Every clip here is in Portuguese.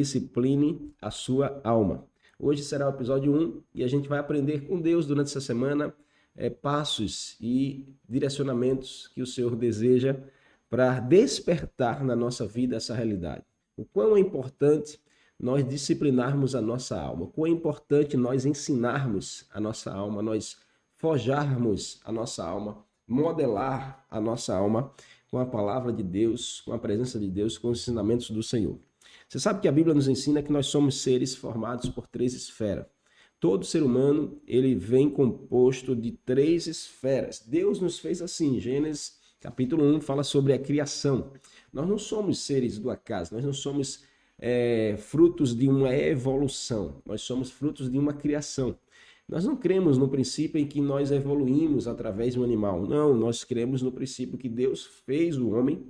discipline a sua alma. Hoje será o episódio 1 e a gente vai aprender com Deus durante essa semana é, passos e direcionamentos que o Senhor deseja para despertar na nossa vida essa realidade. O quão é importante nós disciplinarmos a nossa alma, o quão é importante nós ensinarmos a nossa alma, nós forjarmos a nossa alma, modelar a nossa alma com a palavra de Deus, com a presença de Deus, com os ensinamentos do Senhor. Você sabe que a Bíblia nos ensina que nós somos seres formados por três esferas. Todo ser humano, ele vem composto de três esferas. Deus nos fez assim. Gênesis capítulo 1 fala sobre a criação. Nós não somos seres do acaso, nós não somos é, frutos de uma evolução, nós somos frutos de uma criação. Nós não cremos no princípio em que nós evoluímos através de um animal. Não, nós cremos no princípio que Deus fez o homem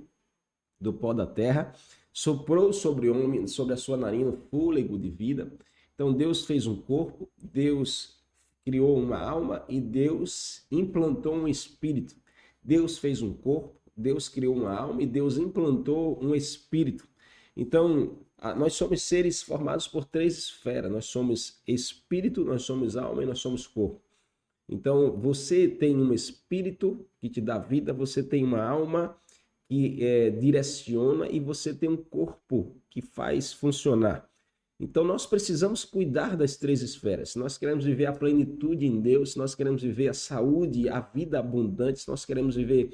do pó da terra, soprou sobre o homem, sobre a sua narina, o fôlego de vida. Então Deus fez um corpo, Deus criou uma alma e Deus implantou um espírito. Deus fez um corpo, Deus criou uma alma e Deus implantou um espírito. Então, nós somos seres formados por três esferas. Nós somos espírito, nós somos alma e nós somos corpo. Então, você tem um espírito que te dá vida, você tem uma alma que é, direciona e você tem um corpo que faz funcionar. Então, nós precisamos cuidar das três esferas. Se nós queremos viver a plenitude em Deus, se nós queremos viver a saúde, a vida abundante, se nós queremos viver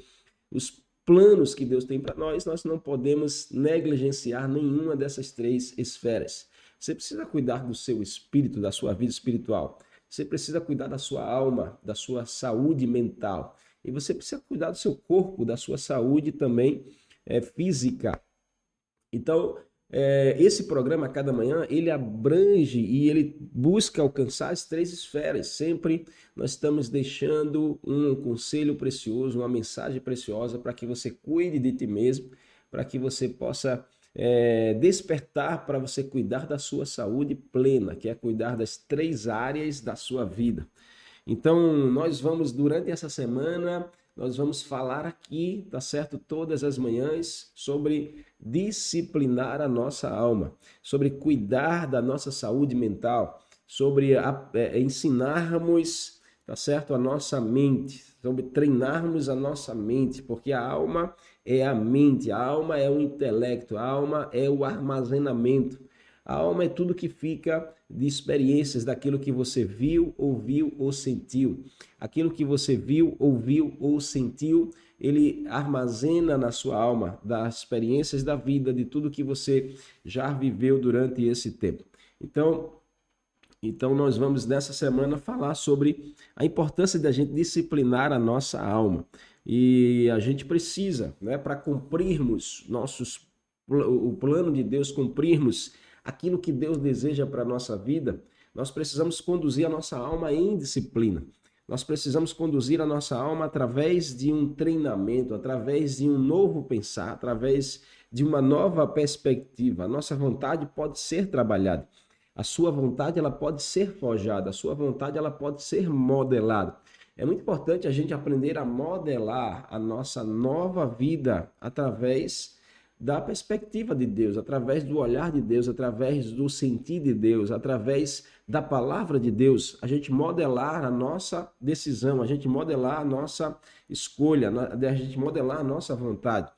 os planos que Deus tem para nós, nós não podemos negligenciar nenhuma dessas três esferas. Você precisa cuidar do seu espírito, da sua vida espiritual. Você precisa cuidar da sua alma, da sua saúde mental. E você precisa cuidar do seu corpo, da sua saúde também é, física. Então, é, esse programa cada manhã ele abrange e ele busca alcançar as três esferas. Sempre nós estamos deixando um conselho precioso, uma mensagem preciosa para que você cuide de ti mesmo, para que você possa é, despertar para você cuidar da sua saúde plena, que é cuidar das três áreas da sua vida. Então, nós vamos durante essa semana nós vamos falar aqui, tá certo? Todas as manhãs sobre disciplinar a nossa alma, sobre cuidar da nossa saúde mental, sobre a, é, ensinarmos, tá certo? A nossa mente, sobre treinarmos a nossa mente, porque a alma é a mente, a alma é o intelecto, a alma é o armazenamento. A alma é tudo que fica de experiências daquilo que você viu, ouviu ou sentiu. Aquilo que você viu, ouviu ou sentiu, ele armazena na sua alma das experiências da vida, de tudo que você já viveu durante esse tempo. Então, então nós vamos nessa semana falar sobre a importância da gente disciplinar a nossa alma. E a gente precisa, né, para cumprirmos nossos o plano de Deus, cumprirmos aquilo que Deus deseja para a nossa vida, nós precisamos conduzir a nossa alma em disciplina. Nós precisamos conduzir a nossa alma através de um treinamento, através de um novo pensar, através de uma nova perspectiva. A nossa vontade pode ser trabalhada. A sua vontade ela pode ser forjada, a sua vontade ela pode ser modelada. É muito importante a gente aprender a modelar a nossa nova vida através da perspectiva de Deus, através do olhar de Deus, através do sentir de Deus, através da palavra de Deus, a gente modelar a nossa decisão, a gente modelar a nossa escolha, a gente modelar a nossa vontade.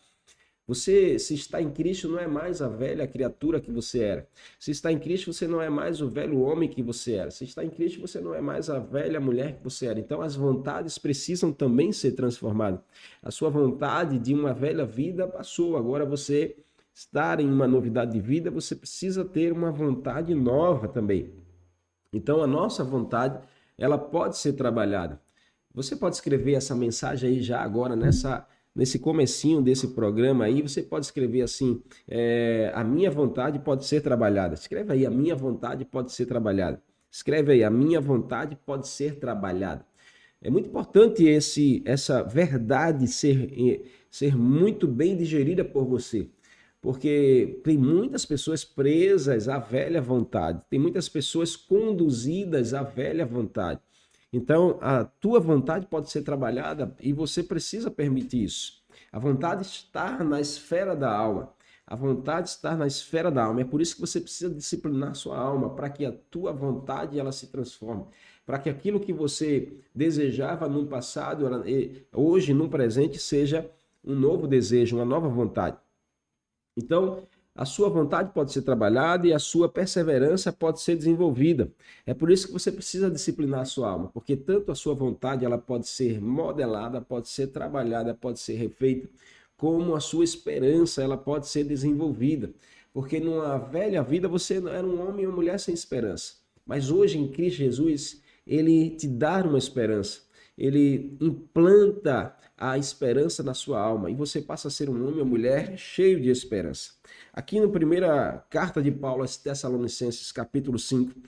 Você, se está em Cristo, não é mais a velha criatura que você era. Se está em Cristo, você não é mais o velho homem que você era. Se está em Cristo, você não é mais a velha mulher que você era. Então, as vontades precisam também ser transformadas. A sua vontade de uma velha vida passou. Agora, você estar em uma novidade de vida, você precisa ter uma vontade nova também. Então, a nossa vontade, ela pode ser trabalhada. Você pode escrever essa mensagem aí já agora nessa nesse comecinho desse programa aí, você pode escrever assim, é, a minha vontade pode ser trabalhada. Escreve aí, a minha vontade pode ser trabalhada. Escreve aí, a minha vontade pode ser trabalhada. É muito importante esse, essa verdade ser, ser muito bem digerida por você. Porque tem muitas pessoas presas à velha vontade, tem muitas pessoas conduzidas à velha vontade. Então, a tua vontade pode ser trabalhada e você precisa permitir isso. A vontade está na esfera da alma. A vontade está na esfera da alma. É por isso que você precisa disciplinar sua alma para que a tua vontade ela se transforme, para que aquilo que você desejava no passado, hoje no presente seja um novo desejo, uma nova vontade. Então, a sua vontade pode ser trabalhada e a sua perseverança pode ser desenvolvida. É por isso que você precisa disciplinar a sua alma, porque tanto a sua vontade ela pode ser modelada, pode ser trabalhada, pode ser refeita, como a sua esperança ela pode ser desenvolvida. Porque numa velha vida você era um homem uma mulher sem esperança. Mas hoje em Cristo Jesus, ele te dá uma esperança. Ele implanta a esperança na sua alma e você passa a ser um homem ou mulher cheio de esperança. Aqui na primeira carta de Paulo aos Tessalonicenses, capítulo 5,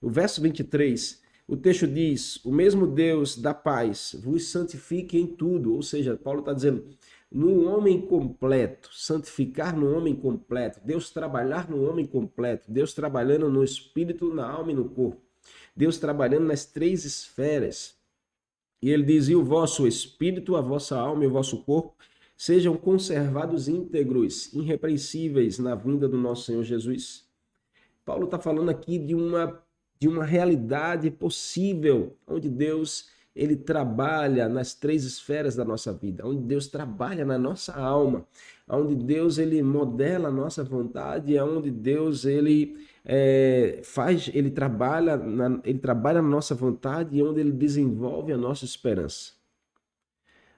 o verso 23, o texto diz: O mesmo Deus da paz vos santifique em tudo. Ou seja, Paulo está dizendo, no homem completo, santificar no homem completo, Deus trabalhar no homem completo, Deus trabalhando no espírito, na alma e no corpo, Deus trabalhando nas três esferas e ele diz: E o vosso espírito, a vossa alma e o vosso corpo sejam conservados íntegros, irrepreensíveis na vinda do nosso Senhor Jesus. Paulo está falando aqui de uma, de uma realidade possível, onde Deus ele trabalha nas três esferas da nossa vida, onde Deus trabalha na nossa alma, onde Deus ele modela a nossa vontade, onde Deus ele é, faz, ele trabalha, na, ele trabalha na nossa vontade e onde ele desenvolve a nossa esperança.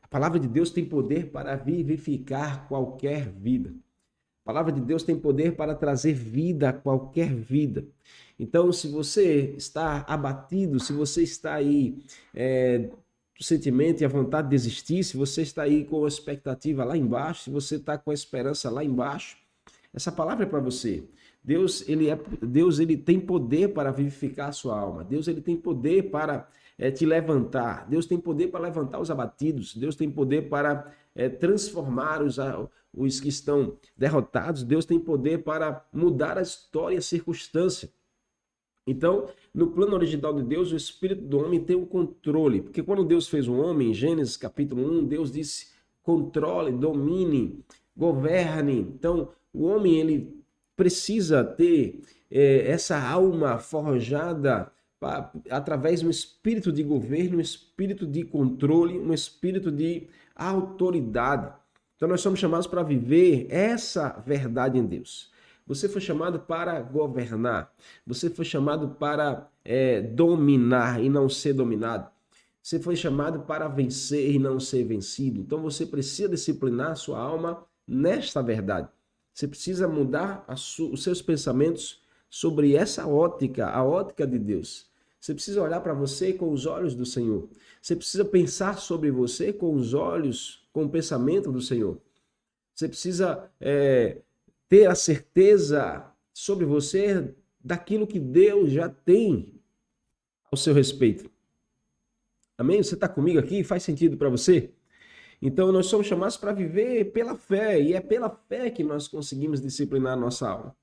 A palavra de Deus tem poder para vivificar qualquer vida. A palavra de Deus tem poder para trazer vida a qualquer vida. Então, se você está abatido, se você está aí é, o sentimento e a vontade de desistir, se você está aí com a expectativa lá embaixo, se você está com a esperança lá embaixo, essa palavra é para você. Deus ele é Deus ele tem poder para vivificar a sua alma. Deus ele tem poder para é, te levantar. Deus tem poder para levantar os abatidos. Deus tem poder para é, transformar os, os que estão derrotados. Deus tem poder para mudar a história e a circunstância. Então, no plano original de Deus, o espírito do homem tem o controle. Porque quando Deus fez o homem, em Gênesis capítulo 1, Deus disse: controle, domine, governe. Então, o homem ele precisa ter é, essa alma forjada através de um espírito de governo, um espírito de controle, um espírito de autoridade. Então nós somos chamados para viver essa verdade em Deus. Você foi chamado para governar. Você foi chamado para é, dominar e não ser dominado. Você foi chamado para vencer e não ser vencido. Então você precisa disciplinar sua alma nesta verdade. Você precisa mudar os seus pensamentos sobre essa ótica, a ótica de Deus. Você precisa olhar para você com os olhos do Senhor. Você precisa pensar sobre você com os olhos, com o pensamento do Senhor. Você precisa é, ter a certeza sobre você daquilo que Deus já tem ao seu respeito. Amém? Você está comigo aqui? Faz sentido para você? Então nós somos chamados para viver pela fé, e é pela fé que nós conseguimos disciplinar nossa alma.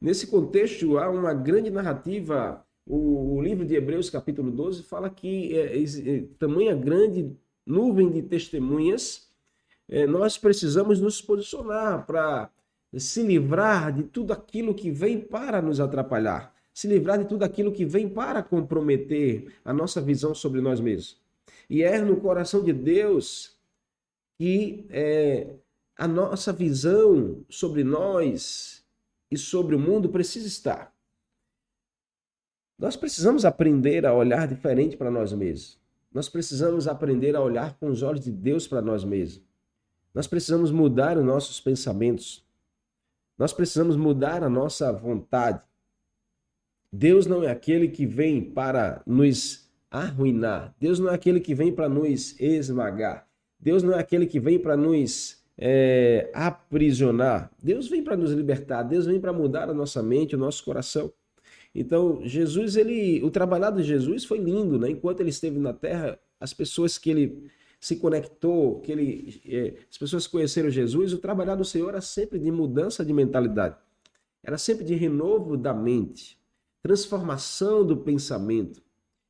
Nesse contexto, há uma grande narrativa. O, o livro de Hebreus, capítulo 12, fala que é, é, tamanha grande nuvem de testemunhas, é, nós precisamos nos posicionar para se livrar de tudo aquilo que vem para nos atrapalhar, se livrar de tudo aquilo que vem para comprometer a nossa visão sobre nós mesmos. E é no coração de Deus que é, a nossa visão sobre nós e sobre o mundo precisa estar. Nós precisamos aprender a olhar diferente para nós mesmos. Nós precisamos aprender a olhar com os olhos de Deus para nós mesmos. Nós precisamos mudar os nossos pensamentos. Nós precisamos mudar a nossa vontade. Deus não é aquele que vem para nos arruinar. Deus não é aquele que vem para nos esmagar. Deus não é aquele que vem para nos é, aprisionar. Deus vem para nos libertar. Deus vem para mudar a nossa mente, o nosso coração. Então, Jesus, ele, o trabalhado de Jesus foi lindo, né? Enquanto ele esteve na terra, as pessoas que ele se conectou, que ele, é, as pessoas conheceram Jesus, o trabalhado do Senhor era sempre de mudança de mentalidade. Era sempre de renovo da mente, transformação do pensamento.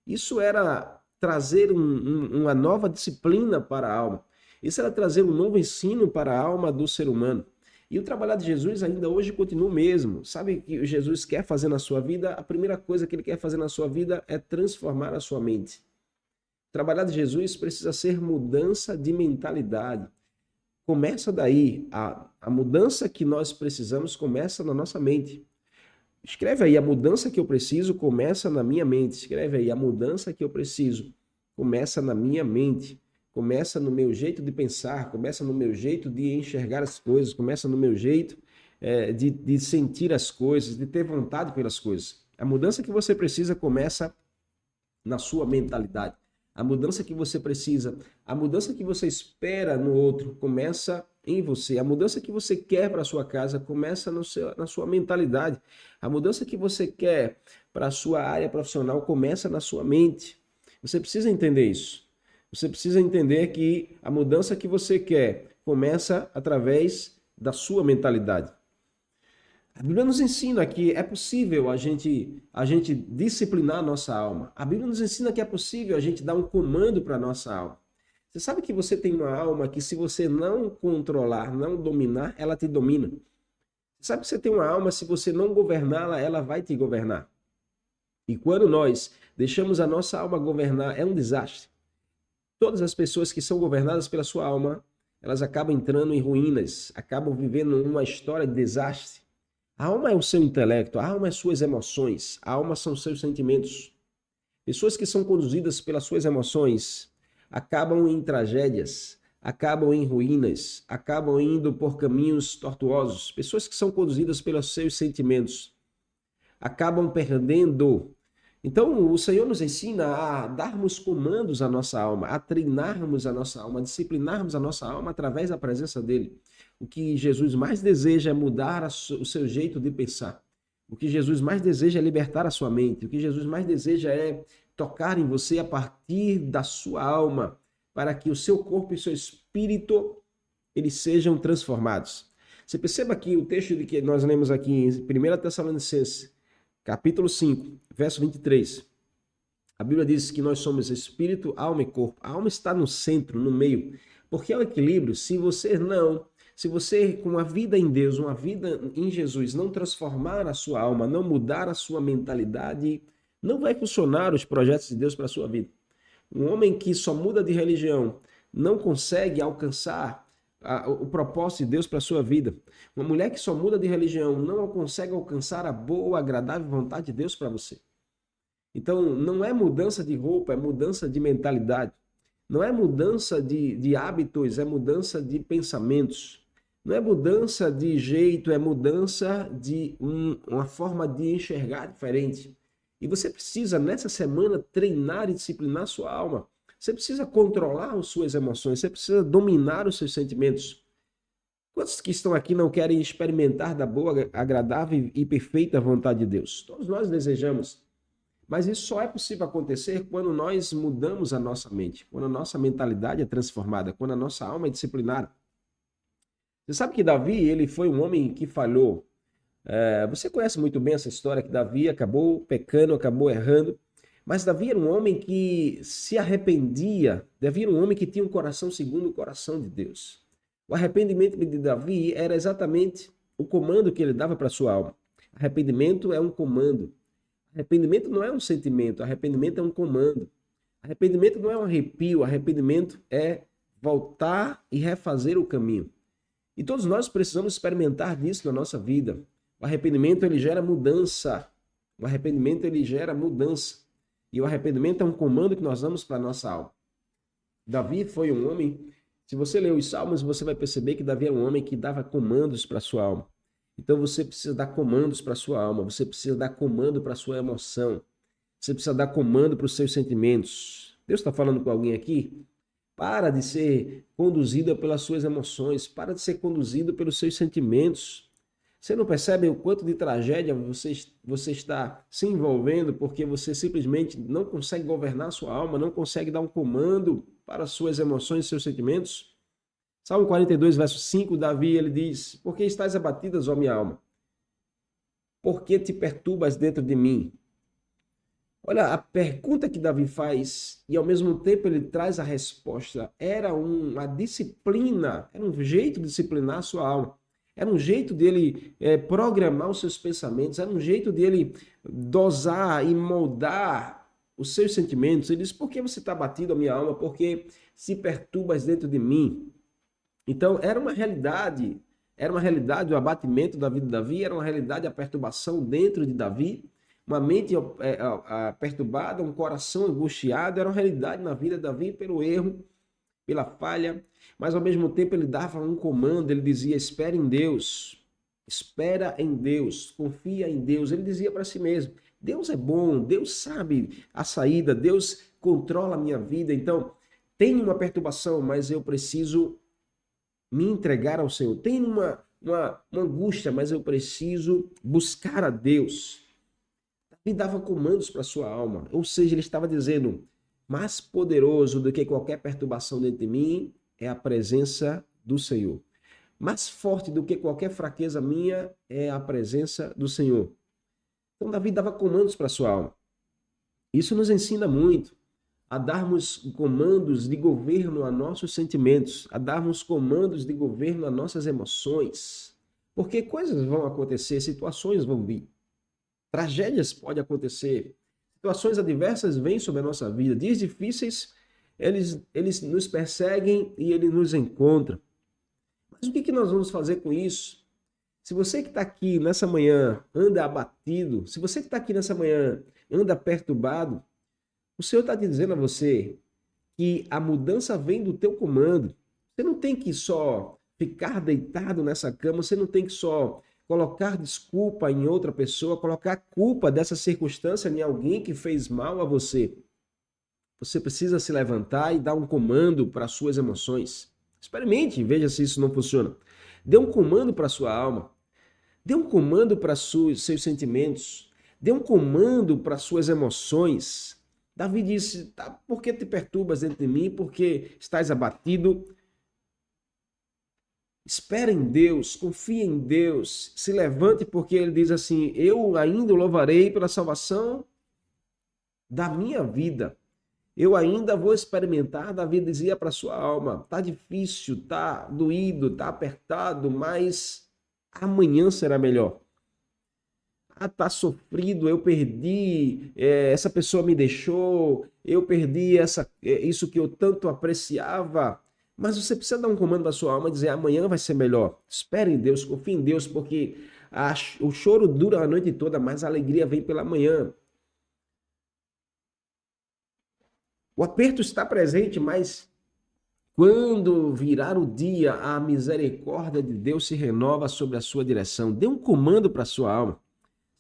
Isso era trazer um, um, uma nova disciplina para a alma. Isso era trazer um novo ensino para a alma do ser humano. E o trabalhar de Jesus ainda hoje continua o mesmo. Sabe o que Jesus quer fazer na sua vida? A primeira coisa que ele quer fazer na sua vida é transformar a sua mente. Trabalhar de Jesus precisa ser mudança de mentalidade. Começa daí. A, a mudança que nós precisamos começa na nossa mente. Escreve aí, a mudança que eu preciso começa na minha mente. Escreve aí, a mudança que eu preciso começa na minha mente começa no meu jeito de pensar, começa no meu jeito de enxergar as coisas, começa no meu jeito é, de, de sentir as coisas, de ter vontade pelas coisas. A mudança que você precisa começa na sua mentalidade. A mudança que você precisa, a mudança que você espera no outro, começa em você. A mudança que você quer para sua casa começa seu, na sua mentalidade. A mudança que você quer para a sua área profissional começa na sua mente. Você precisa entender isso. Você precisa entender que a mudança que você quer começa através da sua mentalidade. A Bíblia nos ensina que é possível a gente, a gente disciplinar a nossa alma. A Bíblia nos ensina que é possível a gente dar um comando para a nossa alma. Você sabe que você tem uma alma que, se você não controlar, não dominar, ela te domina. Você sabe que você tem uma alma, se você não governá-la, ela vai te governar. E quando nós deixamos a nossa alma governar, é um desastre todas as pessoas que são governadas pela sua alma, elas acabam entrando em ruínas, acabam vivendo uma história de desastre. A alma é o seu intelecto, a alma é suas emoções, a alma são seus sentimentos. Pessoas que são conduzidas pelas suas emoções acabam em tragédias, acabam em ruínas, acabam indo por caminhos tortuosos. Pessoas que são conduzidas pelos seus sentimentos acabam perdendo então, o Senhor nos ensina a darmos comandos à nossa alma, a treinarmos a nossa alma, a disciplinarmos a nossa alma através da presença dele. O que Jesus mais deseja é mudar o seu jeito de pensar. O que Jesus mais deseja é libertar a sua mente. O que Jesus mais deseja é tocar em você a partir da sua alma, para que o seu corpo e seu espírito eles sejam transformados. Você perceba que o texto que nós lemos aqui em 1 Tessalonicenses capítulo 5, verso 23. A Bíblia diz que nós somos espírito, alma e corpo. A alma está no centro, no meio, porque é o equilíbrio. Se você não, se você com uma vida em Deus, uma vida em Jesus, não transformar a sua alma, não mudar a sua mentalidade, não vai funcionar os projetos de Deus para a sua vida. Um homem que só muda de religião não consegue alcançar a, o propósito de Deus para a sua vida. Uma mulher que só muda de religião não consegue alcançar a boa, agradável vontade de Deus para você. Então, não é mudança de roupa, é mudança de mentalidade. Não é mudança de, de hábitos, é mudança de pensamentos. Não é mudança de jeito, é mudança de um, uma forma de enxergar diferente. E você precisa, nessa semana, treinar e disciplinar sua alma você precisa controlar as suas emoções, você precisa dominar os seus sentimentos. Quantos que estão aqui não querem experimentar da boa, agradável e perfeita vontade de Deus? Todos nós desejamos. Mas isso só é possível acontecer quando nós mudamos a nossa mente, quando a nossa mentalidade é transformada, quando a nossa alma é disciplinada. Você sabe que Davi, ele foi um homem que falhou. É, você conhece muito bem essa história que Davi acabou pecando, acabou errando. Mas Davi era um homem que se arrependia, Davi era um homem que tinha um coração segundo o coração de Deus. O arrependimento de Davi era exatamente o comando que ele dava para sua alma. Arrependimento é um comando. Arrependimento não é um sentimento, arrependimento é um comando. Arrependimento não é um arrepio, arrependimento é voltar e refazer o caminho. E todos nós precisamos experimentar disso na nossa vida. O arrependimento ele gera mudança. O arrependimento ele gera mudança. E o arrependimento é um comando que nós damos para nossa alma. Davi foi um homem, se você ler os salmos, você vai perceber que Davi é um homem que dava comandos para sua alma. Então você precisa dar comandos para sua alma, você precisa dar comando para sua emoção, você precisa dar comando para os seus sentimentos. Deus está falando com alguém aqui? Para de ser conduzido pelas suas emoções, para de ser conduzido pelos seus sentimentos. Você não percebe o quanto de tragédia você, você está se envolvendo porque você simplesmente não consegue governar sua alma, não consegue dar um comando para suas emoções seus sentimentos? Salmo 42, verso 5, Davi ele diz: Por que estás abatidas, ó minha alma? Por que te perturbas dentro de mim? Olha, a pergunta que Davi faz e ao mesmo tempo ele traz a resposta era uma disciplina, era um jeito de disciplinar a sua alma. Era um jeito dele é, programar os seus pensamentos, era um jeito dele dosar e moldar os seus sentimentos. Ele disse: Por que você está batido a minha alma? Porque se perturbas dentro de mim. Então, era uma realidade, era uma realidade o abatimento da vida de Davi, era uma realidade a perturbação dentro de Davi, uma mente é, perturbada, um coração angustiado, era uma realidade na vida de Davi pelo erro, pela falha, mas ao mesmo tempo ele dava um comando, ele dizia: espere em Deus, espera em Deus, confia em Deus. Ele dizia para si mesmo: Deus é bom, Deus sabe a saída, Deus controla a minha vida. Então, tem uma perturbação, mas eu preciso me entregar ao Senhor. Tem uma, uma, uma angústia, mas eu preciso buscar a Deus. Davi dava comandos para sua alma, ou seja, ele estava dizendo: mais poderoso do que qualquer perturbação dentro de mim é a presença do Senhor. Mais forte do que qualquer fraqueza minha é a presença do Senhor. Então, Davi dava comandos para sua alma. Isso nos ensina muito a darmos comandos de governo a nossos sentimentos, a darmos comandos de governo a nossas emoções. Porque coisas vão acontecer, situações vão vir. Tragédias podem acontecer, situações adversas vêm sobre a nossa vida, dias difíceis, eles, eles nos perseguem e eles nos encontram. Mas o que, que nós vamos fazer com isso? Se você que está aqui nessa manhã anda abatido, se você que está aqui nessa manhã anda perturbado, o Senhor está dizendo a você que a mudança vem do teu comando. Você não tem que só ficar deitado nessa cama, você não tem que só colocar desculpa em outra pessoa, colocar culpa dessa circunstância em alguém que fez mal a você. Você precisa se levantar e dar um comando para suas emoções. Experimente, veja se isso não funciona. Dê um comando para sua alma. Dê um comando para seus sentimentos. Dê um comando para suas emoções. Davi disse: tá, Por que te perturbas dentro de mim? Porque estás abatido? Espera em Deus, confie em Deus, se levante, porque ele diz assim: Eu ainda louvarei pela salvação da minha vida. Eu ainda vou experimentar. Davi dizia para sua alma: Tá difícil, tá doído, tá apertado, mas amanhã será melhor ah, tá sofrido, eu perdi, é, essa pessoa me deixou, eu perdi essa, é, isso que eu tanto apreciava. Mas você precisa dar um comando para sua alma e dizer: amanhã vai ser melhor. Espere em Deus, confie em Deus, porque a, o choro dura a noite toda, mas a alegria vem pela manhã. O aperto está presente, mas quando virar o dia, a misericórdia de Deus se renova sobre a sua direção. Dê um comando para a sua alma.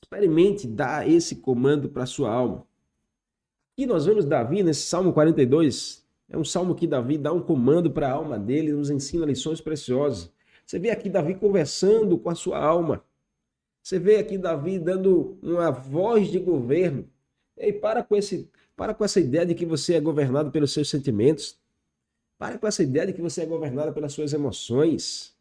Experimente dar esse comando para a sua alma. Aqui nós vemos Davi nesse Salmo 42. É um salmo que Davi dá um comando para a alma dele, nos ensina lições preciosas. Você vê aqui Davi conversando com a sua alma. Você vê aqui Davi dando uma voz de governo. E para com esse, para com essa ideia de que você é governado pelos seus sentimentos. Para com essa ideia de que você é governado pelas suas emoções.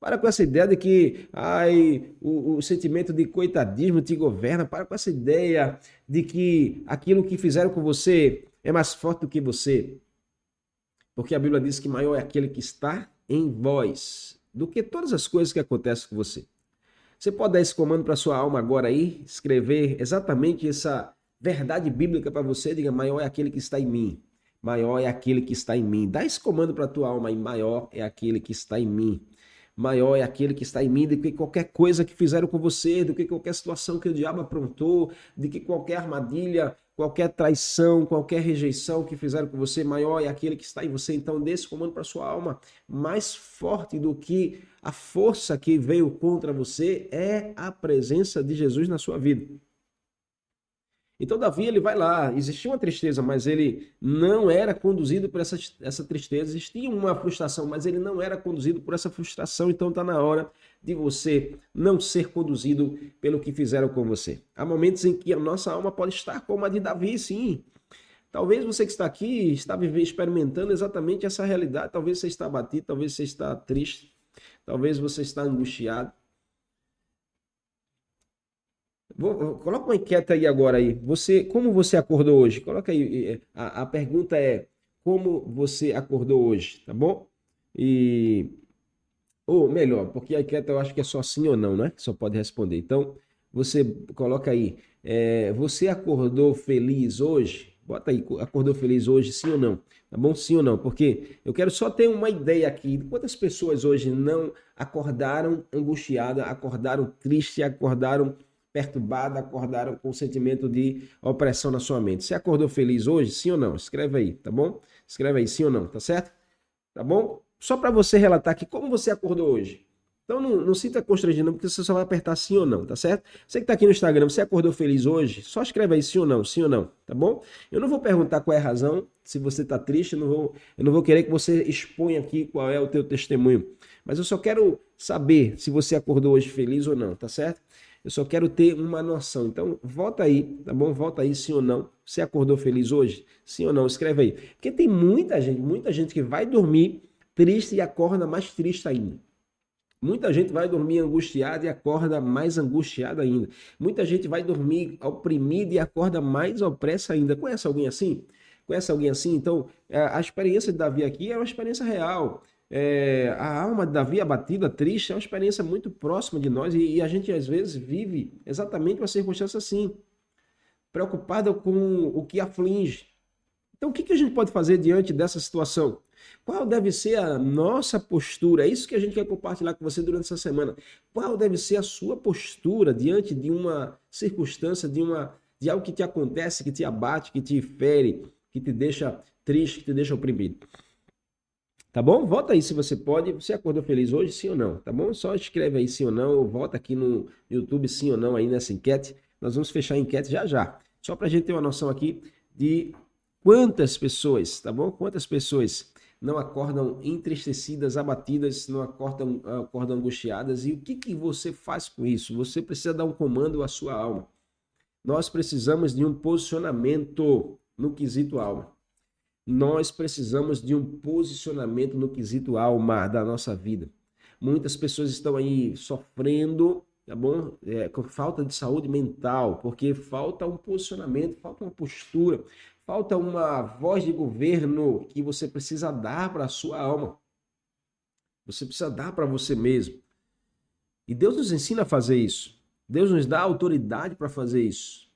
Para com essa ideia de que ai, o, o, sentimento de coitadismo te governa. Para com essa ideia de que aquilo que fizeram com você é mais forte do que você. Porque a Bíblia diz que maior é aquele que está em vós do que todas as coisas que acontecem com você. Você pode dar esse comando para sua alma agora aí, escrever exatamente essa verdade bíblica para você. Diga: maior é aquele que está em mim. Maior é aquele que está em mim. Dá esse comando para tua alma e maior é aquele que está em mim maior é aquele que está em mim do que qualquer coisa que fizeram com você, do que qualquer situação que o diabo aprontou, de que qualquer armadilha, qualquer traição, qualquer rejeição que fizeram com você, maior é aquele que está em você. Então, desse comando para sua alma, mais forte do que a força que veio contra você é a presença de Jesus na sua vida. Então Davi ele vai lá, existia uma tristeza, mas ele não era conduzido por essa, essa tristeza. Existia uma frustração, mas ele não era conduzido por essa frustração. Então está na hora de você não ser conduzido pelo que fizeram com você. Há momentos em que a nossa alma pode estar como a de Davi, sim. Talvez você que está aqui está vivendo, experimentando exatamente essa realidade. Talvez você está abatido, talvez você está triste, talvez você está angustiado. Coloca uma enquete aí agora aí. Você, como você acordou hoje? Coloca aí. A, a pergunta é como você acordou hoje, tá bom? E Ou melhor, porque a enquete eu acho que é só sim ou não, né? Só pode responder. Então, você coloca aí, é, você acordou feliz hoje? Bota aí, acordou feliz hoje, sim ou não? Tá bom? Sim ou não? Porque eu quero só ter uma ideia aqui. Quantas pessoas hoje não acordaram angustiadas, acordaram triste, acordaram perturbada, acordaram com um sentimento de opressão na sua mente. Você acordou feliz hoje? Sim ou não? Escreve aí, tá bom? Escreve aí, sim ou não, tá certo? Tá bom? Só para você relatar aqui como você acordou hoje. Então não, não sinta constrangido, porque você só vai apertar sim ou não, tá certo? Você que está aqui no Instagram, você acordou feliz hoje? Só escreve aí sim ou não, sim ou não, tá bom? Eu não vou perguntar qual é a razão, se você está triste, eu não, vou, eu não vou querer que você exponha aqui qual é o teu testemunho. Mas eu só quero saber se você acordou hoje feliz ou não, tá certo? Eu só quero ter uma noção. Então, volta aí, tá bom? Volta aí, sim ou não. Você acordou feliz hoje? Sim ou não? Escreve aí. Porque tem muita gente, muita gente que vai dormir triste e acorda mais triste ainda. Muita gente vai dormir angustiada e acorda mais angustiada ainda. Muita gente vai dormir oprimida e acorda mais opressa ainda. Conhece alguém assim? Conhece alguém assim? Então, é, a experiência de Davi aqui é uma experiência real. É, a alma de Davi abatida, triste, é uma experiência muito próxima de nós e, e a gente às vezes vive exatamente uma circunstância assim, preocupada com o que aflige. Então, o que, que a gente pode fazer diante dessa situação? Qual deve ser a nossa postura? É isso que a gente quer compartilhar com você durante essa semana. Qual deve ser a sua postura diante de uma circunstância, de uma de algo que te acontece, que te abate, que te fere, que te deixa triste, que te deixa oprimido? Tá bom? Vota aí se você pode. Você acordou feliz hoje, sim ou não? Tá bom? Só escreve aí sim ou não, ou vota aqui no YouTube sim ou não aí nessa enquete. Nós vamos fechar a enquete já já. Só para a gente ter uma noção aqui de quantas pessoas, tá bom? Quantas pessoas não acordam entristecidas, abatidas, não acordam, acordam angustiadas. E o que, que você faz com isso? Você precisa dar um comando à sua alma. Nós precisamos de um posicionamento no quesito alma. Nós precisamos de um posicionamento no quesito alma da nossa vida. Muitas pessoas estão aí sofrendo, tá bom? É, com falta de saúde mental, porque falta um posicionamento, falta uma postura, Falta uma voz de governo que você precisa dar para a sua alma. Você precisa dar para você mesmo. E Deus nos ensina a fazer isso. Deus nos dá autoridade para fazer isso.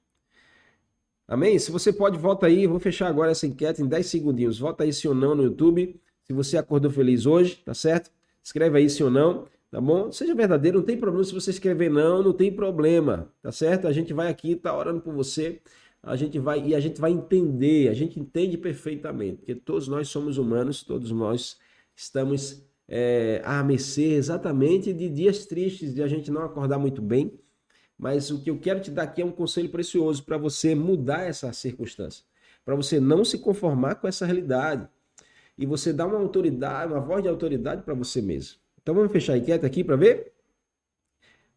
Amém? Se você pode, volta aí. Vou fechar agora essa enquete em 10 segundinhos. Volta aí sim ou não no YouTube. Se você acordou feliz hoje, tá certo? Escreve aí sim ou não, tá bom? Seja verdadeiro, não tem problema se você escrever não, não tem problema, tá certo? A gente vai aqui, tá orando por você a gente vai e a gente vai entender, a gente entende perfeitamente, porque todos nós somos humanos, todos nós estamos é, à mercê exatamente de dias tristes, de a gente não acordar muito bem. Mas o que eu quero te dar aqui é um conselho precioso para você mudar essa circunstância, para você não se conformar com essa realidade e você dar uma autoridade, uma voz de autoridade para você mesmo. Então vamos fechar a enquete aqui para ver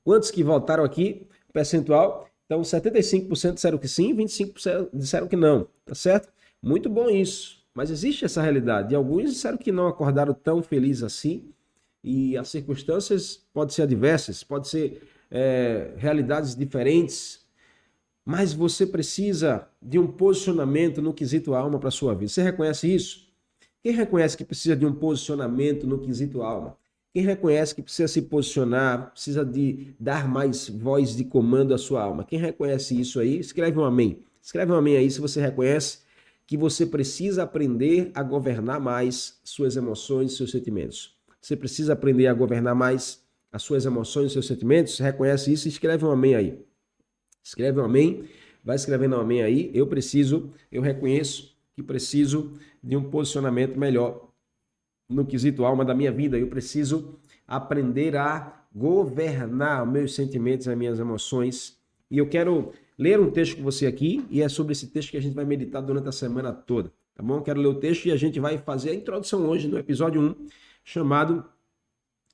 quantos que votaram aqui, percentual. Então, 75% disseram que sim, 25% disseram que não, tá certo? Muito bom isso. Mas existe essa realidade. E alguns disseram que não acordaram tão felizes assim. E as circunstâncias podem ser adversas, podem ser é, realidades diferentes. Mas você precisa de um posicionamento no quesito alma para sua vida. Você reconhece isso? Quem reconhece que precisa de um posicionamento no quesito alma? Quem reconhece que precisa se posicionar, precisa de dar mais voz de comando à sua alma. Quem reconhece isso aí, escreve um amém. Escreve um amém aí se você reconhece que você precisa aprender a governar mais suas emoções e seus sentimentos. Você precisa aprender a governar mais as suas emoções e seus sentimentos. Reconhece isso escreve um amém aí. Escreve um amém. Vai escrevendo um amém aí. Eu preciso, eu reconheço que preciso de um posicionamento melhor no quesito alma da minha vida. Eu preciso aprender a governar meus sentimentos, as minhas emoções. E eu quero ler um texto com você aqui, e é sobre esse texto que a gente vai meditar durante a semana toda, tá bom? Quero ler o texto e a gente vai fazer a introdução hoje no episódio 1, chamado.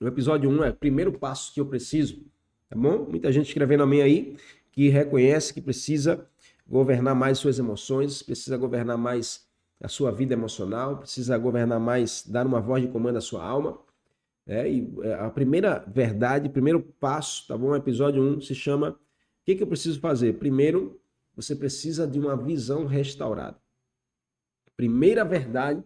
O episódio 1 é o primeiro passo que eu preciso, tá bom? Muita gente escrevendo a mim aí que reconhece que precisa governar mais suas emoções, precisa governar mais a sua vida emocional, precisa governar mais, dar uma voz de comando à sua alma. É, e a primeira verdade, primeiro passo, tá bom? Episódio 1 se chama O que, que eu preciso fazer? Primeiro, você precisa de uma visão restaurada. Primeira verdade,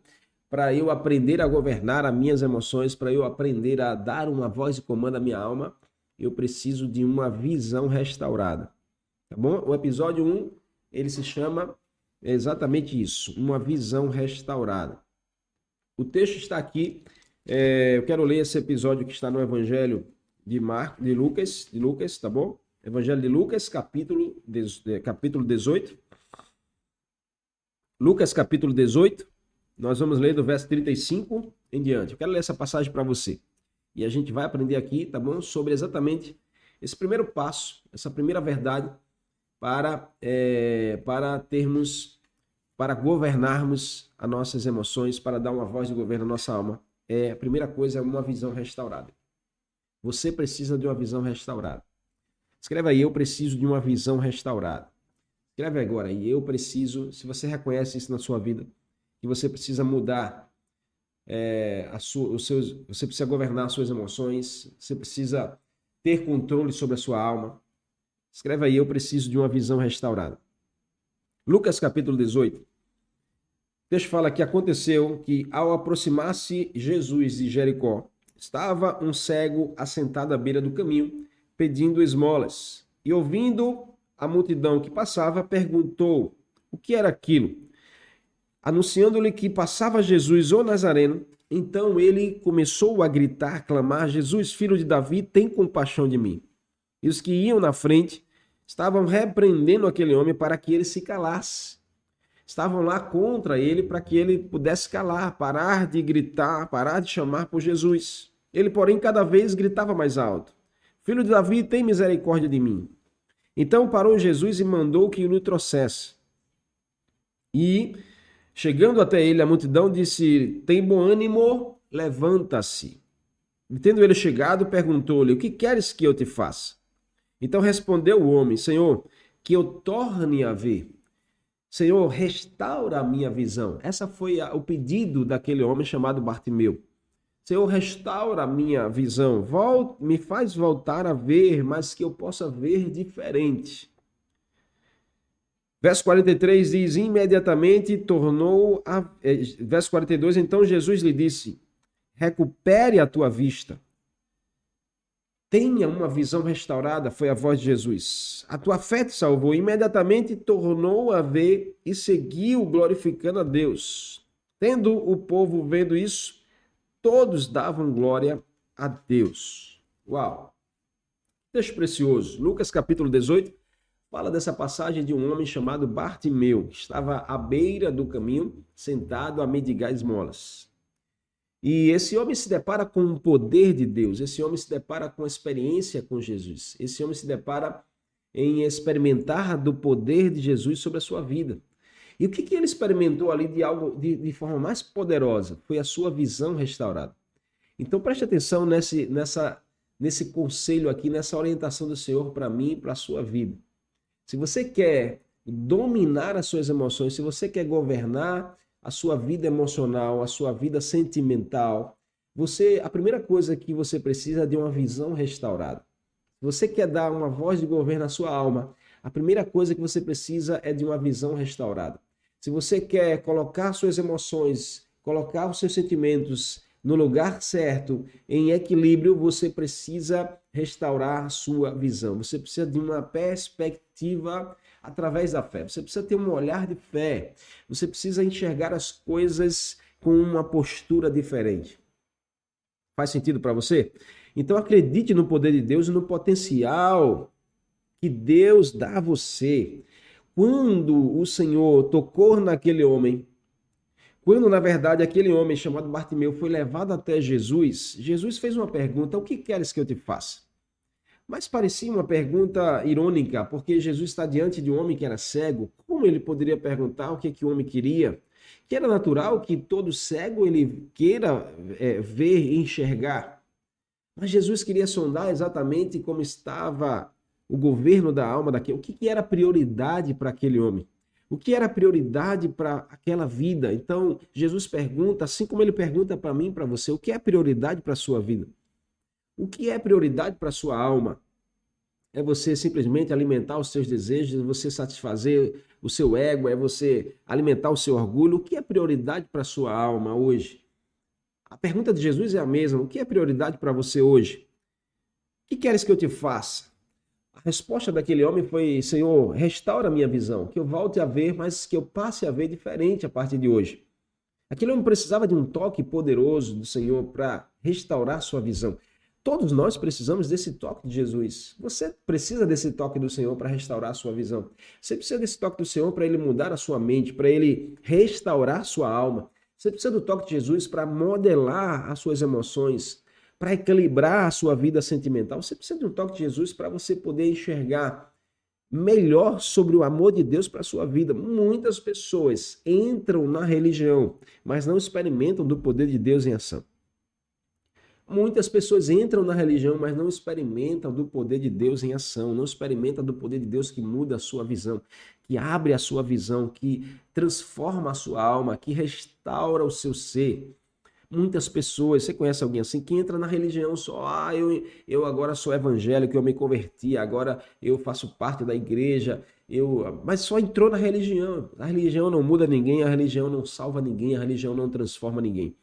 para eu aprender a governar as minhas emoções, para eu aprender a dar uma voz de comando à minha alma, eu preciso de uma visão restaurada. Tá bom? O episódio 1, ele se chama exatamente isso, uma visão restaurada. O texto está aqui, é, eu quero ler esse episódio que está no Evangelho de, Mar, de Lucas, de Lucas, tá bom? Evangelho de Lucas, capítulo, é, capítulo 18. Lucas, capítulo 18. Nós vamos ler do verso 35 em diante. Eu quero ler essa passagem para você. E a gente vai aprender aqui, tá bom? Sobre exatamente esse primeiro passo, essa primeira verdade para, é, para termos, para governarmos as nossas emoções, para dar uma voz de governo à nossa alma. É, a primeira coisa é uma visão restaurada. Você precisa de uma visão restaurada. Escreve aí, eu preciso de uma visão restaurada. Escreve agora aí, eu preciso, se você reconhece isso na sua vida, que você precisa mudar é, a sua, os seus, você precisa governar as suas emoções, você precisa ter controle sobre a sua alma. Escreve aí, eu preciso de uma visão restaurada. Lucas capítulo 18. Deixa eu falar que aconteceu que ao aproximar-se Jesus de Jericó, estava um cego assentado à beira do caminho, pedindo esmolas. E ouvindo a multidão que passava, perguntou o que era aquilo. Anunciando-lhe que passava Jesus, o Nazareno, então ele começou a gritar, clamar: Jesus, filho de Davi, tem compaixão de mim. E os que iam na frente estavam repreendendo aquele homem para que ele se calasse. Estavam lá contra ele para que ele pudesse calar, parar de gritar, parar de chamar por Jesus. Ele, porém, cada vez gritava mais alto: Filho de Davi, tem misericórdia de mim. Então parou Jesus e mandou que o lhe trouxesse. E, chegando até ele, a multidão disse: Tem bom ânimo, levanta-se. E tendo ele chegado, perguntou-lhe: O que queres que eu te faça? Então respondeu o homem: Senhor, que eu torne a ver. Senhor, restaura a minha visão. Essa foi a, o pedido daquele homem chamado Bartimeu. Senhor, restaura a minha visão, Volte, me faz voltar a ver, mas que eu possa ver diferente. Verso 43 diz: imediatamente tornou a. Eh, verso 42, então Jesus lhe disse: recupere a tua vista tenha uma visão restaurada, foi a voz de Jesus. A tua fé te salvou. Imediatamente tornou a ver e seguiu glorificando a Deus. Tendo o povo vendo isso, todos davam glória a Deus. Uau! Texto precioso. Lucas capítulo 18 fala dessa passagem de um homem chamado Bartimeu, que estava à beira do caminho, sentado a mendigar esmolas. E esse homem se depara com o poder de Deus, esse homem se depara com a experiência com Jesus, esse homem se depara em experimentar do poder de Jesus sobre a sua vida. E o que, que ele experimentou ali de algo de, de forma mais poderosa? Foi a sua visão restaurada. Então preste atenção nesse, nessa, nesse conselho aqui, nessa orientação do Senhor para mim e para a sua vida. Se você quer dominar as suas emoções, se você quer governar a sua vida emocional, a sua vida sentimental, você a primeira coisa que você precisa é de uma visão restaurada. Se você quer dar uma voz de governo à sua alma, a primeira coisa que você precisa é de uma visão restaurada. Se você quer colocar suas emoções, colocar os seus sentimentos no lugar certo, em equilíbrio, você precisa restaurar sua visão. Você precisa de uma perspectiva através da fé. Você precisa ter um olhar de fé. Você precisa enxergar as coisas com uma postura diferente. Faz sentido para você? Então acredite no poder de Deus e no potencial que Deus dá a você. Quando o Senhor tocou naquele homem, quando na verdade aquele homem chamado Bartimeu foi levado até Jesus, Jesus fez uma pergunta: O que queres que eu te faça? Mas parecia uma pergunta irônica, porque Jesus está diante de um homem que era cego. Como ele poderia perguntar o que, que o homem queria? Que era natural que todo cego ele queira é, ver e enxergar. Mas Jesus queria sondar exatamente como estava o governo da alma daquele. O que, que era prioridade para aquele homem? O que era prioridade para aquela vida? Então, Jesus pergunta, assim como ele pergunta para mim, para você, o que é prioridade para a sua vida? O que é prioridade para sua alma? É você simplesmente alimentar os seus desejos, você satisfazer o seu ego, é você alimentar o seu orgulho. O que é prioridade para sua alma hoje? A pergunta de Jesus é a mesma. O que é prioridade para você hoje? O que queres que eu te faça? A resposta daquele homem foi: Senhor, restaura a minha visão, que eu volte a ver, mas que eu passe a ver diferente a partir de hoje. Aquele homem precisava de um toque poderoso do Senhor para restaurar sua visão. Todos nós precisamos desse toque de Jesus. Você precisa desse toque do Senhor para restaurar a sua visão. Você precisa desse toque do Senhor para ele mudar a sua mente, para ele restaurar a sua alma. Você precisa do toque de Jesus para modelar as suas emoções, para equilibrar a sua vida sentimental. Você precisa de um toque de Jesus para você poder enxergar melhor sobre o amor de Deus para a sua vida. Muitas pessoas entram na religião, mas não experimentam do poder de Deus em ação. Muitas pessoas entram na religião, mas não experimentam do poder de Deus em ação, não experimentam do poder de Deus que muda a sua visão, que abre a sua visão, que transforma a sua alma, que restaura o seu ser. Muitas pessoas, você conhece alguém assim, que entra na religião só, ah, eu, eu agora sou evangélico, eu me converti, agora eu faço parte da igreja, eu, mas só entrou na religião. A religião não muda ninguém, a religião não salva ninguém, a religião não transforma ninguém.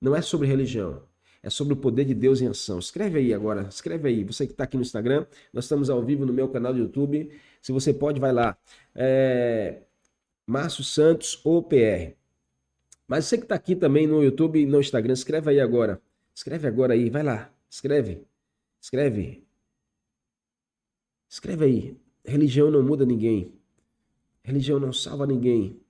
Não é sobre religião, é sobre o poder de Deus em ação. Escreve aí agora, escreve aí. Você que está aqui no Instagram, nós estamos ao vivo no meu canal do YouTube. Se você pode, vai lá. É... Márcio Santos OPR. Mas você que está aqui também no YouTube e no Instagram, escreve aí agora. Escreve agora aí, vai lá. Escreve. Escreve. Escreve aí. Religião não muda ninguém. Religião não salva ninguém.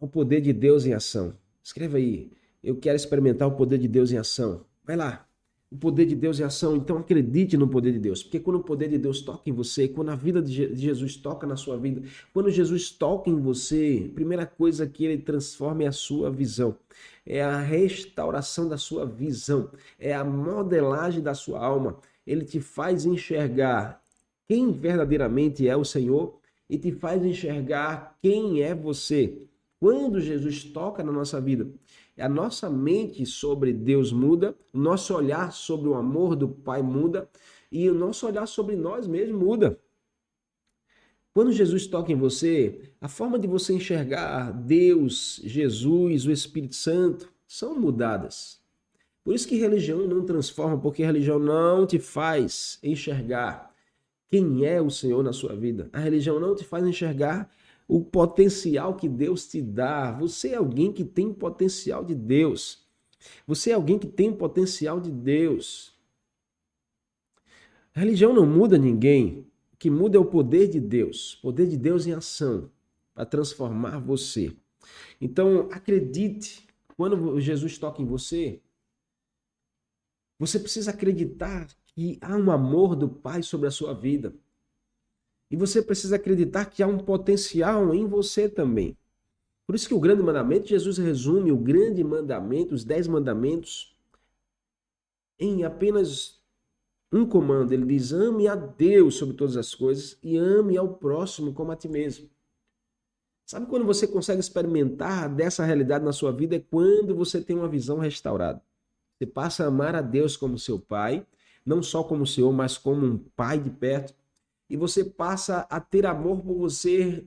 É o poder de Deus em ação. Escreve aí. Eu quero experimentar o poder de Deus em ação. Vai lá. O poder de Deus em ação. Então acredite no poder de Deus. Porque quando o poder de Deus toca em você, quando a vida de Jesus toca na sua vida, quando Jesus toca em você, primeira coisa que ele transforma é a sua visão. É a restauração da sua visão. É a modelagem da sua alma. Ele te faz enxergar quem verdadeiramente é o Senhor e te faz enxergar quem é você. Quando Jesus toca na nossa vida, a nossa mente sobre Deus muda, o nosso olhar sobre o amor do Pai muda e o nosso olhar sobre nós mesmos muda. Quando Jesus toca em você, a forma de você enxergar Deus, Jesus, o Espírito Santo são mudadas. Por isso que religião não transforma, porque religião não te faz enxergar quem é o Senhor na sua vida. A religião não te faz enxergar o potencial que Deus te dá. Você é alguém que tem potencial de Deus. Você é alguém que tem potencial de Deus. A religião não muda ninguém. O que muda é o poder de Deus, poder de Deus em ação para transformar você. Então, acredite, quando Jesus toca em você, você precisa acreditar que há um amor do Pai sobre a sua vida. E você precisa acreditar que há um potencial em você também. Por isso que o grande mandamento, Jesus resume o grande mandamento, os dez mandamentos, em apenas um comando. Ele diz: ame a Deus sobre todas as coisas e ame ao próximo como a ti mesmo. Sabe quando você consegue experimentar dessa realidade na sua vida? É quando você tem uma visão restaurada. Você passa a amar a Deus como seu pai, não só como Senhor, mas como um pai de perto e você passa a ter amor por você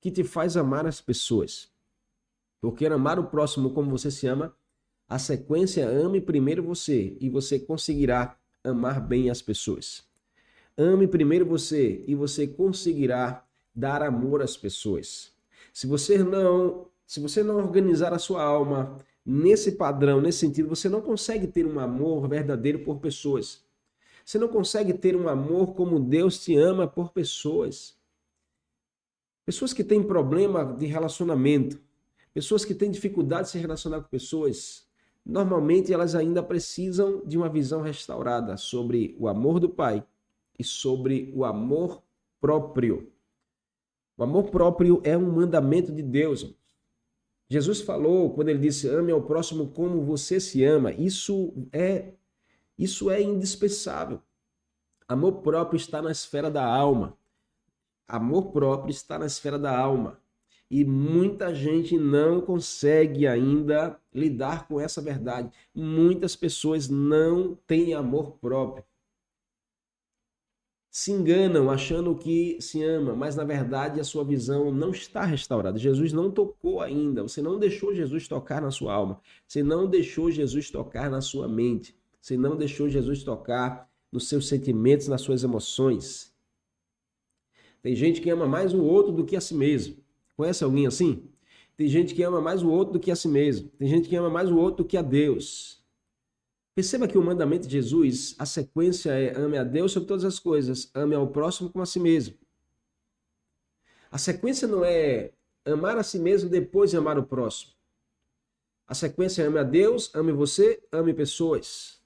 que te faz amar as pessoas. Porque amar o próximo como você se ama, a sequência ame primeiro você e você conseguirá amar bem as pessoas. Ame primeiro você e você conseguirá dar amor às pessoas. Se você não, se você não organizar a sua alma nesse padrão, nesse sentido, você não consegue ter um amor verdadeiro por pessoas. Você não consegue ter um amor como Deus te ama por pessoas. Pessoas que têm problema de relacionamento, pessoas que têm dificuldade de se relacionar com pessoas, normalmente elas ainda precisam de uma visão restaurada sobre o amor do Pai e sobre o amor próprio. O amor próprio é um mandamento de Deus. Jesus falou quando ele disse: "Ame ao próximo como você se ama". Isso é isso é indispensável. Amor próprio está na esfera da alma. Amor próprio está na esfera da alma. E muita gente não consegue ainda lidar com essa verdade. Muitas pessoas não têm amor próprio. se enganam achando que se ama, mas na verdade a sua visão não está restaurada. Jesus não tocou ainda. Você não deixou Jesus tocar na sua alma. Você não deixou Jesus tocar na sua mente. Você não deixou Jesus tocar nos seus sentimentos, nas suas emoções. Tem gente que ama mais o outro do que a si mesmo. Conhece alguém assim? Tem gente que ama mais o outro do que a si mesmo. Tem gente que ama mais o outro do que a Deus. Perceba que o mandamento de Jesus, a sequência é ame a Deus sobre todas as coisas, ame ao próximo como a si mesmo. A sequência não é amar a si mesmo depois de amar o próximo. A sequência é ame a Deus, ame você, ame pessoas.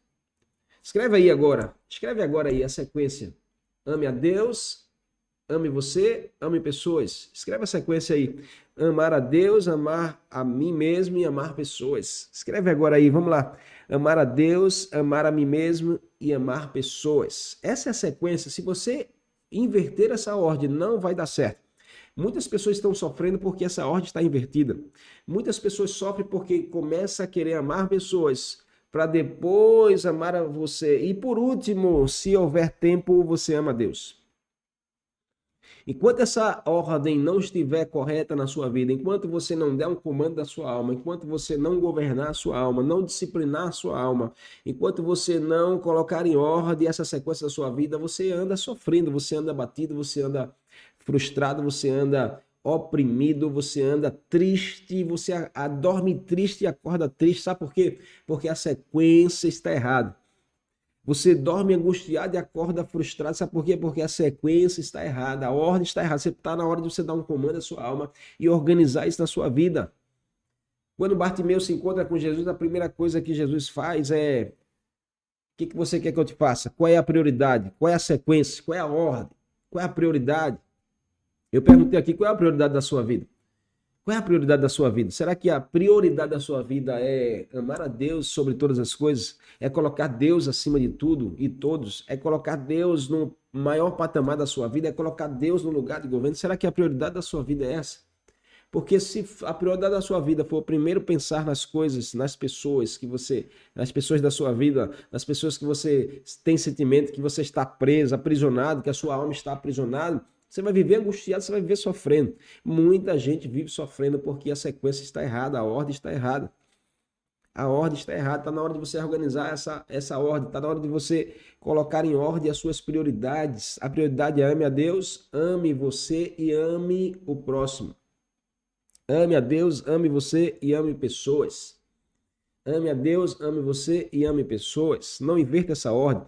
Escreve aí agora, escreve agora aí a sequência. Ame a Deus, ame você, ame pessoas. Escreve a sequência aí. Amar a Deus, amar a mim mesmo e amar pessoas. Escreve agora aí, vamos lá amar a Deus, amar a mim mesmo e amar pessoas. Essa é a sequência. Se você inverter essa ordem, não vai dar certo. Muitas pessoas estão sofrendo porque essa ordem está invertida. Muitas pessoas sofrem porque começa a querer amar pessoas para depois amar a você. E por último, se houver tempo, você ama Deus. Enquanto essa ordem não estiver correta na sua vida, enquanto você não der um comando da sua alma, enquanto você não governar a sua alma, não disciplinar a sua alma, enquanto você não colocar em ordem essa sequência da sua vida, você anda sofrendo, você anda batido, você anda frustrado, você anda oprimido, você anda triste, você dorme triste e acorda triste. Sabe por quê? Porque a sequência está errada. Você dorme angustiado e acorda frustrado. Sabe por quê? Porque a sequência está errada, a ordem está errada. Você está na hora de você dar um comando à sua alma e organizar isso na sua vida. Quando Bartimeu se encontra com Jesus, a primeira coisa que Jesus faz é: O que, que você quer que eu te faça? Qual é a prioridade? Qual é a sequência? Qual é a ordem? Qual é a prioridade? Eu perguntei aqui qual é a prioridade da sua vida. Qual é a prioridade da sua vida? Será que a prioridade da sua vida é amar a Deus sobre todas as coisas? É colocar Deus acima de tudo e todos? É colocar Deus no maior patamar da sua vida? É colocar Deus no lugar de governo? Será que a prioridade da sua vida é essa? Porque se a prioridade da sua vida for primeiro pensar nas coisas, nas pessoas que você, nas pessoas da sua vida, nas pessoas que você tem sentimento que você está preso, aprisionado, que a sua alma está aprisionada, você vai viver angustiado, você vai viver sofrendo. Muita gente vive sofrendo porque a sequência está errada, a ordem está errada. A ordem está errada, está na hora de você organizar essa, essa ordem, está na hora de você colocar em ordem as suas prioridades. A prioridade é ame a Deus, ame você e ame o próximo. Ame a Deus, ame você e ame pessoas. Ame a Deus, ame você e ame pessoas. Não inverta essa ordem.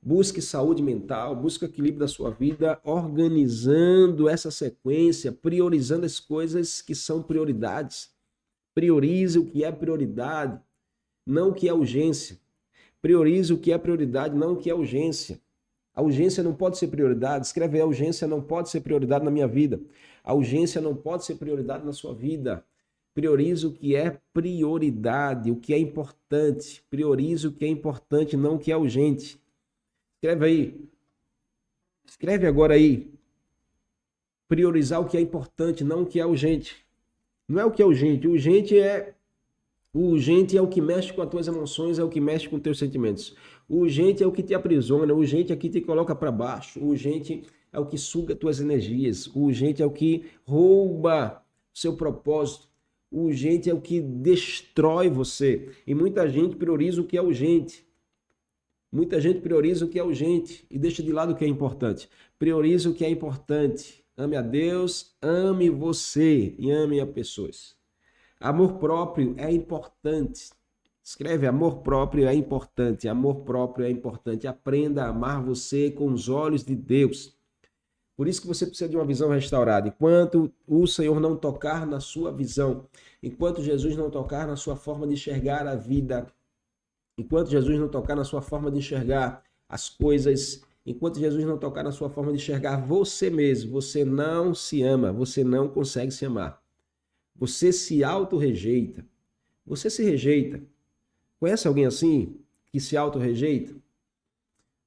Busque saúde mental, busque equilíbrio da sua vida, organizando essa sequência, priorizando as coisas que são prioridades. Priorize o que é prioridade, não o que é urgência. Priorize o que é prioridade, não o que é urgência. A urgência não pode ser prioridade. Escreve a urgência não pode ser prioridade na minha vida. A urgência não pode ser prioridade na sua vida. Priorize o que é prioridade, o que é importante. Priorize o que é importante, não o que é urgente. Escreve aí. Escreve agora aí. Priorizar o que é importante, não o que é urgente. Não é o que é urgente. O urgente é o urgente é o que mexe com as tuas emoções, é o que mexe com os teus sentimentos. O urgente é o que te aprisiona, o urgente é o que te coloca para baixo, o urgente é o que suga tuas energias, o urgente é o que rouba seu propósito, o urgente é o que destrói você. E muita gente prioriza o que é urgente. Muita gente prioriza o que é urgente e deixa de lado o que é importante. Prioriza o que é importante. Ame a Deus, ame você e ame as pessoas. Amor próprio é importante. Escreve amor próprio é importante. Amor próprio é importante. Aprenda a amar você com os olhos de Deus. Por isso que você precisa de uma visão restaurada. Enquanto o Senhor não tocar na sua visão, enquanto Jesus não tocar na sua forma de enxergar a vida, Enquanto Jesus não tocar na sua forma de enxergar as coisas, enquanto Jesus não tocar na sua forma de enxergar você mesmo, você não se ama, você não consegue se amar. Você se auto-rejeita. Você se rejeita. Conhece alguém assim que se auto-rejeita?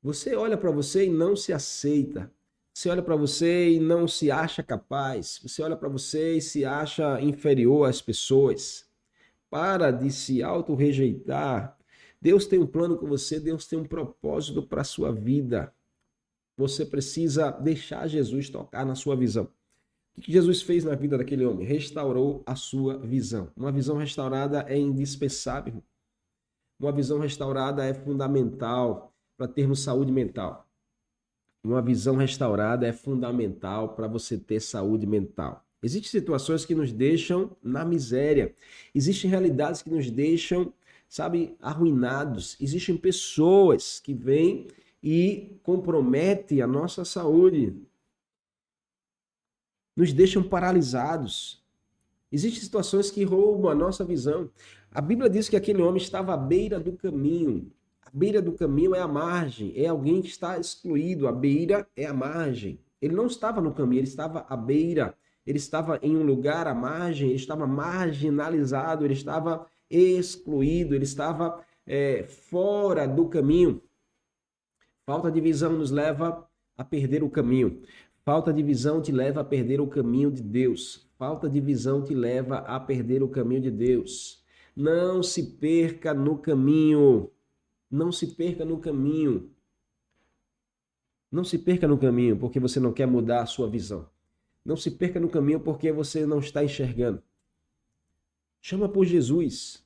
Você olha para você e não se aceita. Você olha para você e não se acha capaz. Você olha para você e se acha inferior às pessoas. Para de se auto-rejeitar Deus tem um plano com você, Deus tem um propósito para a sua vida. você precisa deixar Jesus tocar na sua visão. O que Jesus fez na vida daquele homem? Restaurou a sua visão. Uma visão restaurada é indispensável. Uma visão restaurada é fundamental para termos saúde mental. Uma visão restaurada é fundamental para você ter saúde mental. Existem situações que nos deixam na miséria. Existem realidades que nos deixam, sabe, arruinados. Existem pessoas que vêm e comprometem a nossa saúde nos deixam paralisados. Existem situações que roubam a nossa visão. A Bíblia diz que aquele homem estava à beira do caminho. A beira do caminho é a margem, é alguém que está excluído. A beira é a margem. Ele não estava no caminho, ele estava à beira. Ele estava em um lugar à margem, ele estava marginalizado, ele estava excluído, ele estava é, fora do caminho. Falta de visão nos leva a perder o caminho. Falta de visão te leva a perder o caminho de Deus. Falta de visão te leva a perder o caminho de Deus. Não se perca no caminho. Não se perca no caminho. Não se perca no caminho porque você não quer mudar a sua visão. Não se perca no caminho porque você não está enxergando. Chama por Jesus.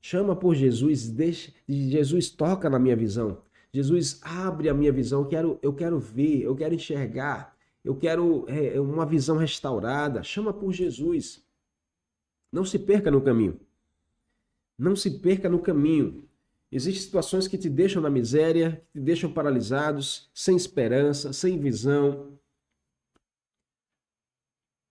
Chama por Jesus. Deixa, Jesus toca na minha visão. Jesus abre a minha visão. Eu quero, eu quero ver, eu quero enxergar eu quero é, é, uma visão restaurada. Chama por Jesus. Não se perca no caminho. Não se perca no caminho. Existem situações que te deixam na miséria, que te deixam paralisados, sem esperança, sem visão.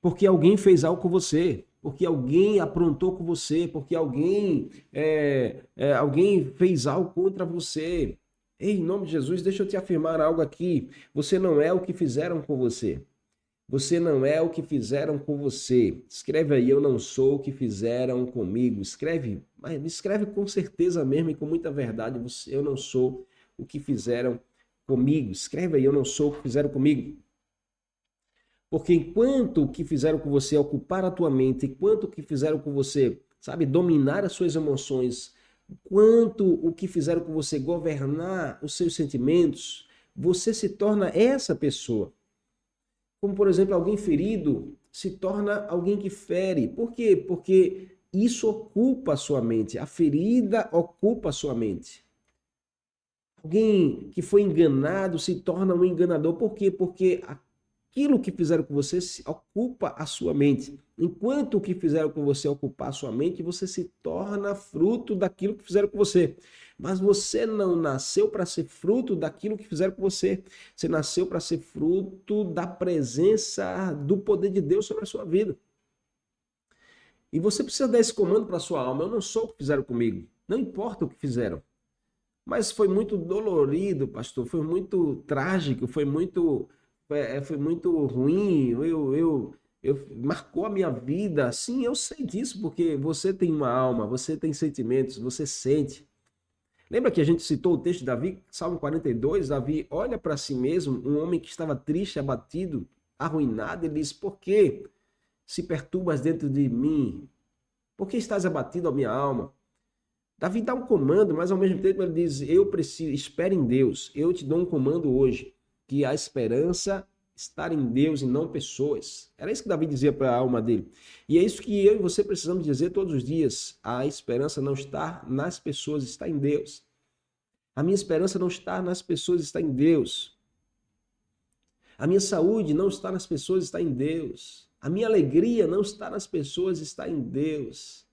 Porque alguém fez algo com você, porque alguém aprontou com você, porque alguém, é, é, alguém fez algo contra você. Ei, em nome de Jesus, deixa eu te afirmar algo aqui. Você não é o que fizeram com você. Você não é o que fizeram com você. Escreve aí, eu não sou o que fizeram comigo. Escreve, mas escreve com certeza mesmo e com muita verdade. Você, eu não sou o que fizeram comigo. Escreve aí, eu não sou o que fizeram comigo. Porque enquanto o que fizeram com você é ocupar a tua mente, enquanto o que fizeram com você, sabe, dominar as suas emoções, quanto o que fizeram com você governar os seus sentimentos, você se torna essa pessoa. Como, por exemplo, alguém ferido se torna alguém que fere. Por quê? Porque isso ocupa a sua mente. A ferida ocupa a sua mente. Alguém que foi enganado se torna um enganador. Por quê? Porque aquilo que fizeram com você ocupa a sua mente. Enquanto o que fizeram com você ocupar a sua mente, você se torna fruto daquilo que fizeram com você. Mas você não nasceu para ser fruto daquilo que fizeram com você. Você nasceu para ser fruto da presença do poder de Deus sobre a sua vida. E você precisa dar esse comando para a sua alma. Eu não sou o que fizeram comigo. Não importa o que fizeram. Mas foi muito dolorido, pastor. Foi muito trágico. Foi muito foi, é, foi muito ruim, eu, eu, eu marcou a minha vida. Sim, eu sei disso, porque você tem uma alma, você tem sentimentos, você sente. Lembra que a gente citou o texto de Davi, Salmo 42? Davi olha para si mesmo, um homem que estava triste, abatido, arruinado, ele diz: Por que se perturbas dentro de mim? Por que estás abatido, a minha alma? Davi dá um comando, mas ao mesmo tempo ele diz: Eu preciso, espere em Deus, eu te dou um comando hoje que a esperança estar em Deus e não pessoas. Era isso que Davi dizia para a alma dele. E é isso que eu e você precisamos dizer todos os dias. A esperança não está nas pessoas, está em Deus. A minha esperança não está nas pessoas, está em Deus. A minha saúde não está nas pessoas, está em Deus. A minha alegria não está nas pessoas, está em Deus.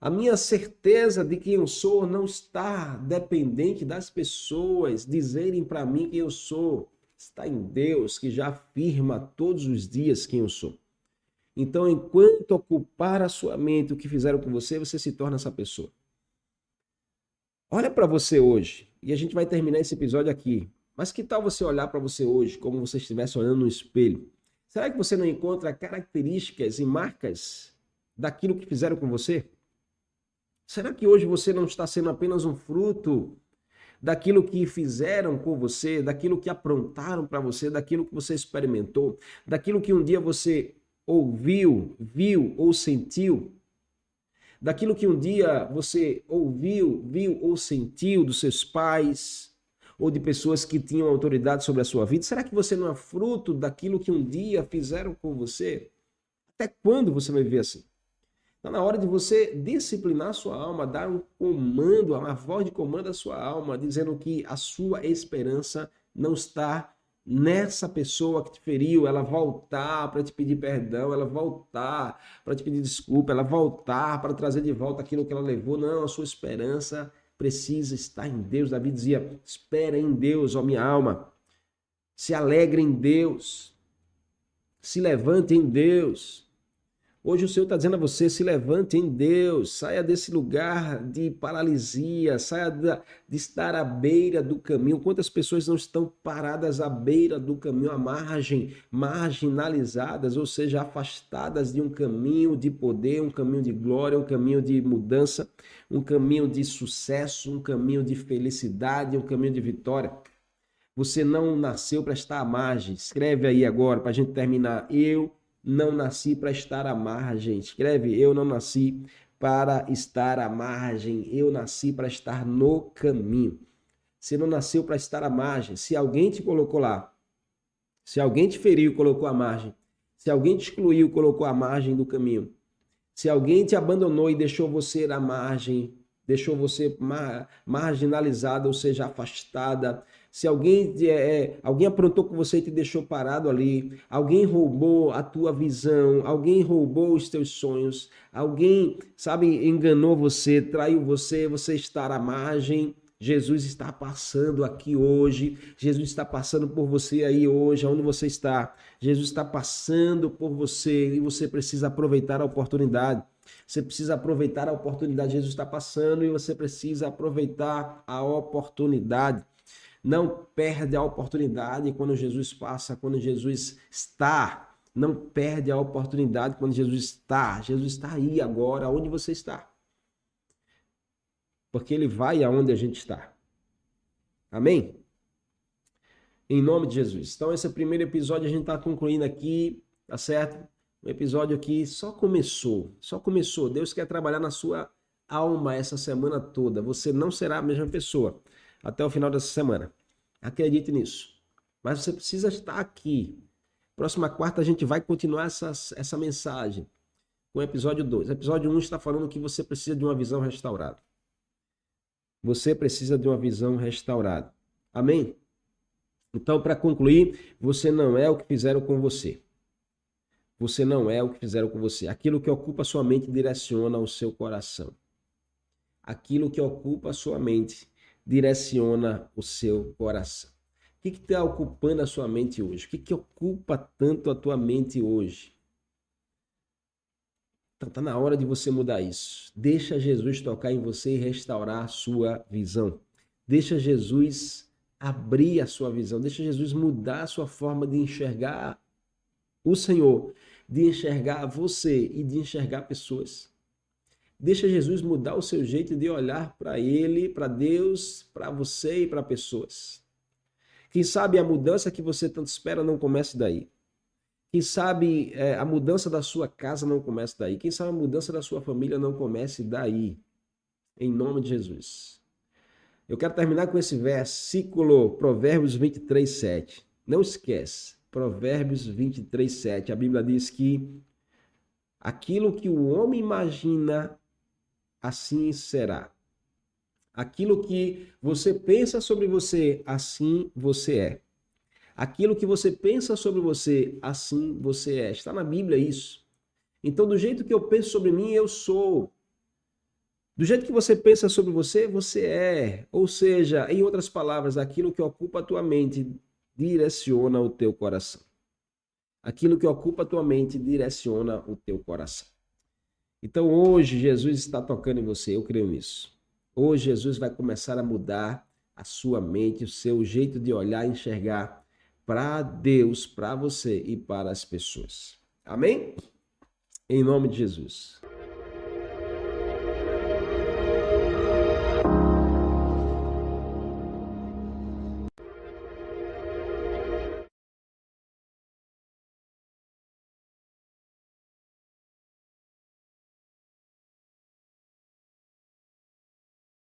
A minha certeza de quem eu sou não está dependente das pessoas dizerem para mim quem eu sou. Está em Deus que já afirma todos os dias quem eu sou. Então, enquanto ocupar a sua mente o que fizeram com você, você se torna essa pessoa. Olha para você hoje, e a gente vai terminar esse episódio aqui. Mas que tal você olhar para você hoje como você estivesse olhando no espelho? Será que você não encontra características e marcas daquilo que fizeram com você? Será que hoje você não está sendo apenas um fruto daquilo que fizeram com você, daquilo que aprontaram para você, daquilo que você experimentou, daquilo que um dia você ouviu, viu ou sentiu? Daquilo que um dia você ouviu, viu ou sentiu dos seus pais, ou de pessoas que tinham autoridade sobre a sua vida? Será que você não é fruto daquilo que um dia fizeram com você? Até quando você vai viver assim? Está na hora de você disciplinar sua alma, dar um comando, uma voz de comando à sua alma, dizendo que a sua esperança não está nessa pessoa que te feriu, ela voltar para te pedir perdão, ela voltar para te pedir desculpa, ela voltar para trazer de volta aquilo que ela levou. Não, a sua esperança precisa estar em Deus. Davi dizia: espera em Deus, ó minha alma. Se alegre em Deus. Se levante em Deus. Hoje o Senhor está dizendo a você: se levante em Deus, saia desse lugar de paralisia, saia de estar à beira do caminho. Quantas pessoas não estão paradas à beira do caminho, à margem, marginalizadas, ou seja, afastadas de um caminho de poder, um caminho de glória, um caminho de mudança, um caminho de sucesso, um caminho de felicidade, um caminho de vitória. Você não nasceu para estar à margem. Escreve aí agora para a gente terminar. Eu não nasci para estar à margem. Escreve, eu não nasci para estar à margem, eu nasci para estar no caminho. Você não nasceu para estar à margem. Se alguém te colocou lá, se alguém te feriu, colocou à margem, se alguém te excluiu, colocou à margem do caminho, se alguém te abandonou e deixou você à margem, deixou você mar marginalizada, ou seja, afastada, se alguém, é, é, alguém aprontou com você e te deixou parado ali, alguém roubou a tua visão, alguém roubou os teus sonhos, alguém, sabe, enganou você, traiu você, você está à margem. Jesus está passando aqui hoje, Jesus está passando por você aí hoje, onde você está. Jesus está passando por você e você precisa aproveitar a oportunidade. Você precisa aproveitar a oportunidade. Jesus está passando e você precisa aproveitar a oportunidade. Não perde a oportunidade quando Jesus passa, quando Jesus está. Não perde a oportunidade quando Jesus está. Jesus está aí agora, onde você está. Porque ele vai aonde a gente está. Amém? Em nome de Jesus. Então, esse primeiro episódio a gente está concluindo aqui, tá certo? Um episódio aqui só começou, só começou. Deus quer trabalhar na sua alma essa semana toda. Você não será a mesma pessoa até o final dessa semana. Acredite nisso. Mas você precisa estar aqui. Próxima quarta a gente vai continuar essa, essa mensagem com o episódio 2. Episódio 1 um está falando que você precisa de uma visão restaurada. Você precisa de uma visão restaurada. Amém? Então, para concluir, você não é o que fizeram com você. Você não é o que fizeram com você. Aquilo que ocupa sua mente direciona o seu coração. Aquilo que ocupa sua mente direciona o seu coração. O que está ocupando a sua mente hoje? O que, que ocupa tanto a tua mente hoje? Então está na hora de você mudar isso. Deixa Jesus tocar em você e restaurar a sua visão. Deixa Jesus abrir a sua visão. Deixa Jesus mudar a sua forma de enxergar o Senhor, de enxergar você e de enxergar pessoas. Deixa Jesus mudar o seu jeito de olhar para Ele, para Deus, para você e para pessoas. Quem sabe a mudança que você tanto espera não comece daí. Quem sabe é, a mudança da sua casa não comece daí. Quem sabe a mudança da sua família não comece daí. Em nome de Jesus. Eu quero terminar com esse versículo, Provérbios 23, 7. Não esquece, Provérbios 23, 7. A Bíblia diz que aquilo que o homem imagina assim será. Aquilo que você pensa sobre você, assim você é. Aquilo que você pensa sobre você, assim você é. Está na Bíblia isso. Então, do jeito que eu penso sobre mim, eu sou. Do jeito que você pensa sobre você, você é. Ou seja, em outras palavras, aquilo que ocupa a tua mente direciona o teu coração. Aquilo que ocupa a tua mente direciona o teu coração. Então hoje Jesus está tocando em você, eu creio nisso. Hoje Jesus vai começar a mudar a sua mente, o seu jeito de olhar e enxergar para Deus, para você e para as pessoas. Amém? Em nome de Jesus.